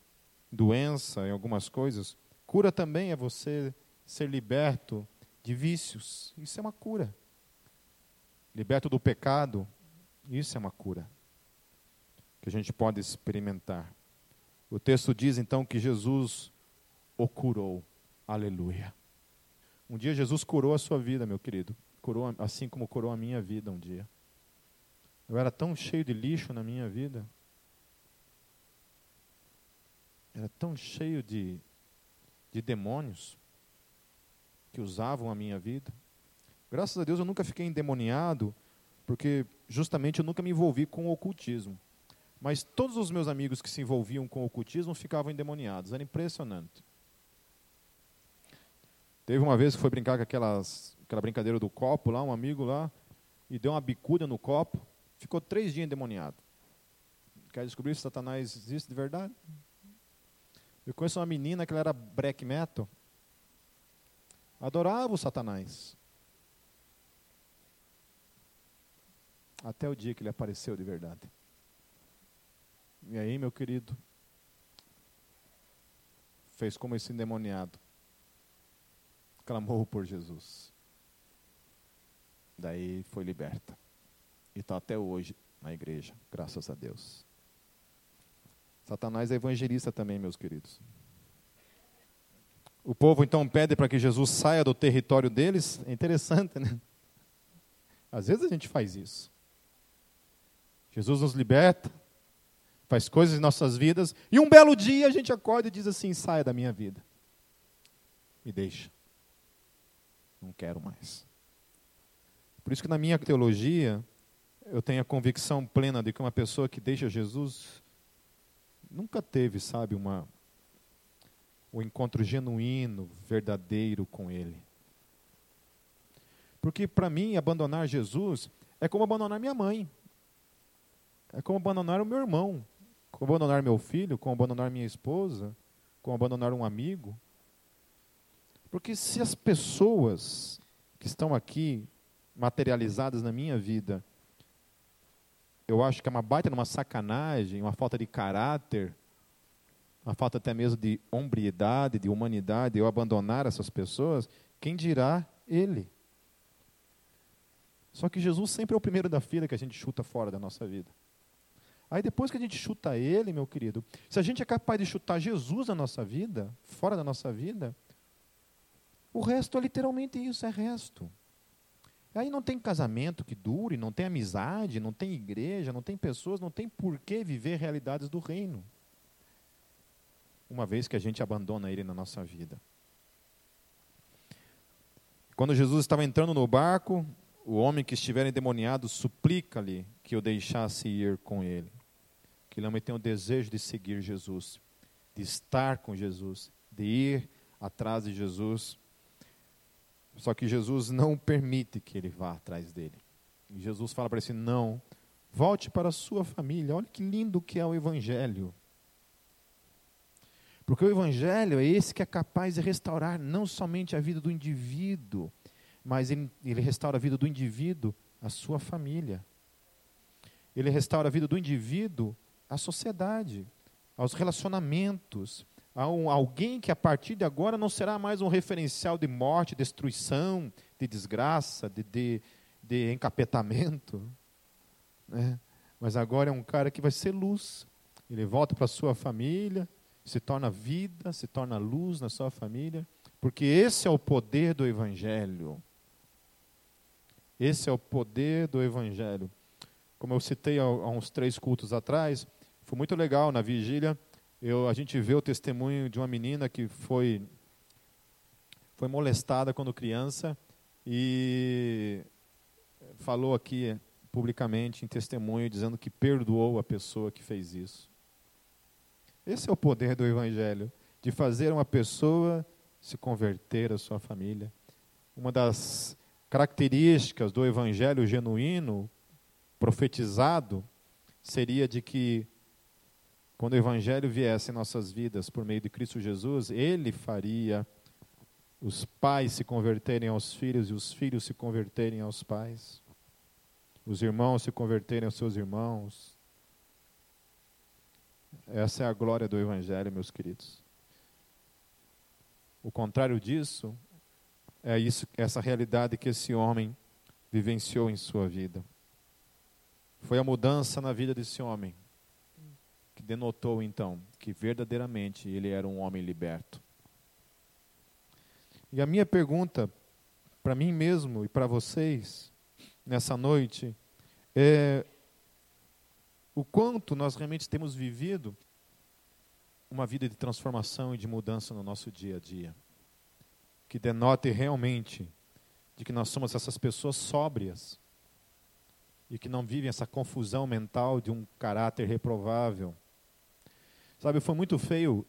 doença em algumas coisas, cura também é você ser liberto de vícios. Isso é uma cura. Liberto do pecado, isso é uma cura que a gente pode experimentar. O texto diz então que Jesus o curou. Aleluia. Um dia Jesus curou a sua vida, meu querido. Curou assim como curou a minha vida um dia. Eu era tão cheio de lixo na minha vida. Era tão cheio de, de demônios que usavam a minha vida. Graças a Deus eu nunca fiquei endemoniado, porque justamente eu nunca me envolvi com o ocultismo. Mas todos os meus amigos que se envolviam com o ocultismo ficavam endemoniados. Era impressionante. Teve uma vez que foi brincar com aquelas, aquela brincadeira do copo lá, um amigo lá, e deu uma bicuda no copo, ficou três dias endemoniado. Quer descobrir se Satanás existe de verdade? Eu conheço uma menina que ela era black metal, adorava o Satanás. Até o dia que ele apareceu de verdade. E aí, meu querido, fez como esse endemoniado. Clamou por Jesus. Daí foi liberta. E está até hoje na igreja, graças a Deus. Satanás é evangelista também, meus queridos. O povo então pede para que Jesus saia do território deles. É interessante, né? Às vezes a gente faz isso. Jesus nos liberta, faz coisas em nossas vidas, e um belo dia a gente acorda e diz assim: saia da minha vida. Me deixa. Não quero mais. Por isso que na minha teologia, eu tenho a convicção plena de que uma pessoa que deixa Jesus nunca teve, sabe, uma um encontro genuíno, verdadeiro com ele. Porque para mim abandonar Jesus é como abandonar minha mãe. É como abandonar o meu irmão, como abandonar meu filho, como abandonar minha esposa, como abandonar um amigo. Porque se as pessoas que estão aqui materializadas na minha vida eu acho que é uma baita uma sacanagem, uma falta de caráter, uma falta até mesmo de hombridade, de humanidade, eu abandonar essas pessoas, quem dirá ele? Só que Jesus sempre é o primeiro da fila que a gente chuta fora da nossa vida. Aí depois que a gente chuta ele, meu querido, se a gente é capaz de chutar Jesus na nossa vida, fora da nossa vida, o resto é literalmente isso, é resto. Aí não tem casamento que dure, não tem amizade, não tem igreja, não tem pessoas, não tem por que viver realidades do reino. Uma vez que a gente abandona ele na nossa vida. Quando Jesus estava entrando no barco, o homem que estiver endemoniado suplica-lhe que o deixasse ir com ele. Que ele tem o desejo de seguir Jesus, de estar com Jesus, de ir atrás de Jesus. Só que Jesus não permite que ele vá atrás dele. E Jesus fala para ele não, volte para a sua família. Olha que lindo que é o Evangelho. Porque o Evangelho é esse que é capaz de restaurar não somente a vida do indivíduo, mas ele, ele restaura a vida do indivíduo, a sua família. Ele restaura a vida do indivíduo, a sociedade, aos relacionamentos, a um, alguém que a partir de agora não será mais um referencial de morte, destruição, de desgraça, de, de, de encapetamento. Né? Mas agora é um cara que vai ser luz. Ele volta para a sua família, se torna vida, se torna luz na sua família, porque esse é o poder do Evangelho. Esse é o poder do Evangelho. Como eu citei há, uns três cultos atrás, foi muito legal na vigília eu, a gente vê o testemunho de uma menina que foi, foi molestada quando criança e falou aqui publicamente em testemunho dizendo que perdoou a pessoa que fez isso. Esse é o poder do Evangelho, de fazer uma pessoa se converter à sua família. Uma das características do Evangelho genuíno, profetizado, seria de que quando o Evangelho viesse em nossas vidas por meio de Cristo Jesus, ele faria os pais se converterem aos filhos e os filhos se converterem aos pais, os irmãos se converterem aos seus irmãos. Essa é a glória do Evangelho, meus queridos. O contrário disso é isso, essa realidade que esse homem vivenciou em sua vida. Foi a mudança na vida desse homem denotou então que verdadeiramente ele era um homem liberto. E a minha pergunta para mim mesmo e para vocês nessa noite é o quanto nós realmente temos vivido uma vida de transformação e de mudança no nosso dia a dia, que denote realmente de que nós somos essas pessoas sóbrias e que não vivem essa confusão mental de um caráter reprovável, Sabe, foi muito feio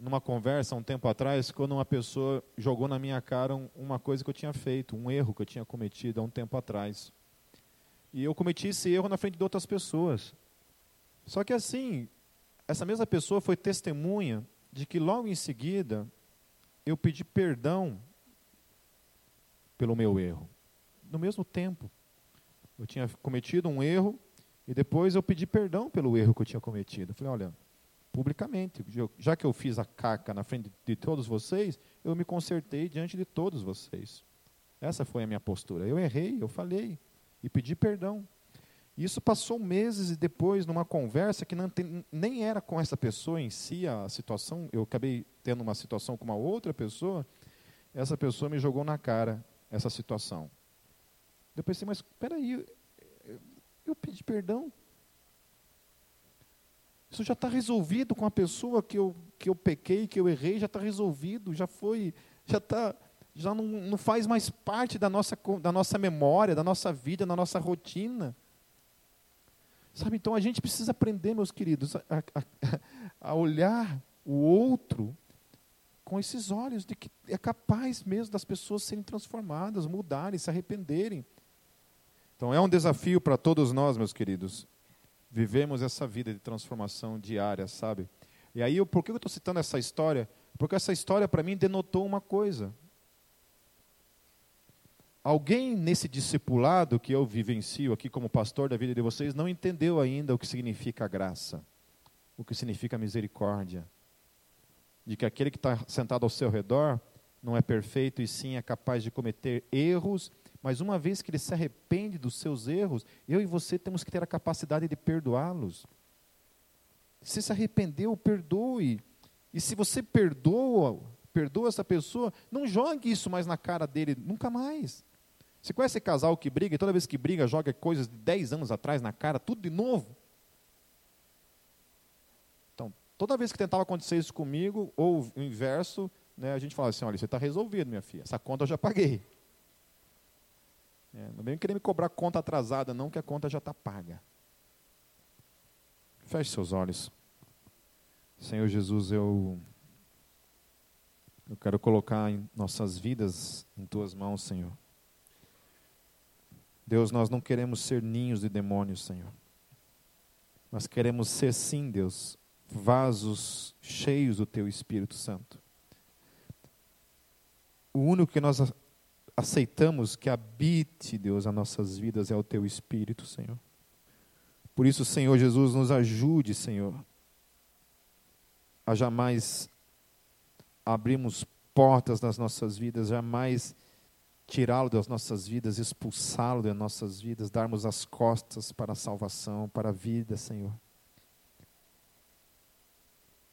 numa conversa um tempo atrás, quando uma pessoa jogou na minha cara uma coisa que eu tinha feito, um erro que eu tinha cometido há um tempo atrás. E eu cometi esse erro na frente de outras pessoas. Só que assim, essa mesma pessoa foi testemunha de que logo em seguida eu pedi perdão pelo meu erro. No mesmo tempo. Eu tinha cometido um erro e depois eu pedi perdão pelo erro que eu tinha cometido. Eu falei, olha, publicamente, já que eu fiz a caca na frente de todos vocês, eu me consertei diante de todos vocês. Essa foi a minha postura. Eu errei, eu falei e pedi perdão. Isso passou meses e depois, numa conversa que tem, nem era com essa pessoa em si a situação, eu acabei tendo uma situação com uma outra pessoa, essa pessoa me jogou na cara essa situação. Eu pensei, mas espera aí, eu pedi perdão. Isso já está resolvido com a pessoa que eu, que eu pequei, que eu errei, já está resolvido, já foi, já está, já não, não faz mais parte da nossa, da nossa memória, da nossa vida, da nossa rotina. Sabe, então a gente precisa aprender, meus queridos, a, a, a olhar o outro com esses olhos de que é capaz mesmo das pessoas serem transformadas, mudarem, se arrependerem. Então é um desafio para todos nós, meus queridos, vivemos essa vida de transformação diária, sabe? E aí, por que eu estou citando essa história? Porque essa história para mim denotou uma coisa. Alguém nesse discipulado que eu vivencio aqui como pastor da vida de vocês não entendeu ainda o que significa graça, o que significa misericórdia. De que aquele que está sentado ao seu redor não é perfeito e sim é capaz de cometer erros mas uma vez que ele se arrepende dos seus erros, eu e você temos que ter a capacidade de perdoá-los. Se se arrependeu, perdoe. E se você perdoa, perdoa essa pessoa, não jogue isso mais na cara dele, nunca mais. Você conhece casal que briga e toda vez que briga joga coisas de 10 anos atrás na cara, tudo de novo? Então, toda vez que tentava acontecer isso comigo, ou o inverso, né, a gente falava assim, olha, você está resolvido, minha filha, essa conta eu já paguei. É, não vem querer me cobrar conta atrasada, não, que a conta já está paga. Feche seus olhos. Senhor Jesus, eu, eu quero colocar em nossas vidas em tuas mãos, Senhor. Deus, nós não queremos ser ninhos de demônios, Senhor. Nós queremos ser, sim, Deus, vasos cheios do Teu Espírito Santo. O único que nós aceitamos que habite, Deus, as nossas vidas é o teu Espírito, Senhor. Por isso, Senhor Jesus, nos ajude, Senhor, a jamais abrirmos portas nas nossas vidas, jamais tirá-lo das nossas vidas, expulsá-lo das nossas vidas, darmos as costas para a salvação, para a vida, Senhor.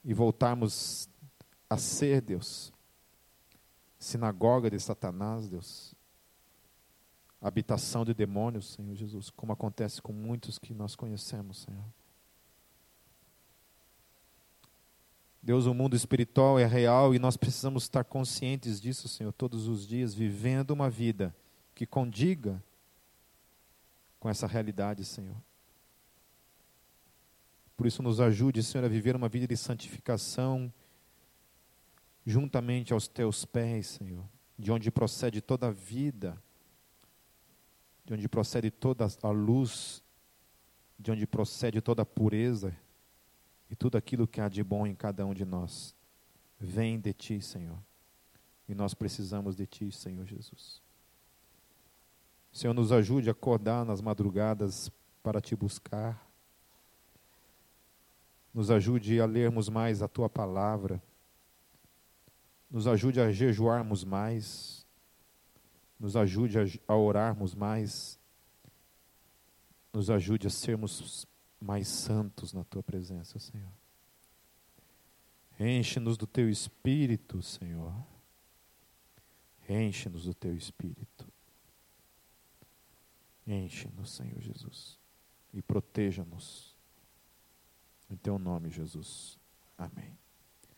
E voltarmos a ser, Deus, sinagoga de Satanás, Deus, habitação de demônios, Senhor Jesus, como acontece com muitos que nós conhecemos, Senhor. Deus, o mundo espiritual é real e nós precisamos estar conscientes disso, Senhor, todos os dias, vivendo uma vida que condiga com essa realidade, Senhor. Por isso, nos ajude, Senhor, a viver uma vida de santificação juntamente aos teus pés, Senhor, de onde procede toda a vida, de onde procede toda a luz, de onde procede toda a pureza e tudo aquilo que há de bom em cada um de nós vem de ti, Senhor. E nós precisamos de ti, Senhor Jesus. Senhor, nos ajude a acordar nas madrugadas para te buscar. Nos ajude a lermos mais a tua palavra. Nos ajude a jejuarmos mais. Nos ajude a, orarmos mais. Nos ajude a sermos mais santos na tua presença, Senhor. Enche-nos do teu espírito, Senhor. Enche-nos do teu espírito. Enche-nos, Senhor Jesus. E proteja-nos. Em teu nome, Jesus. Amém.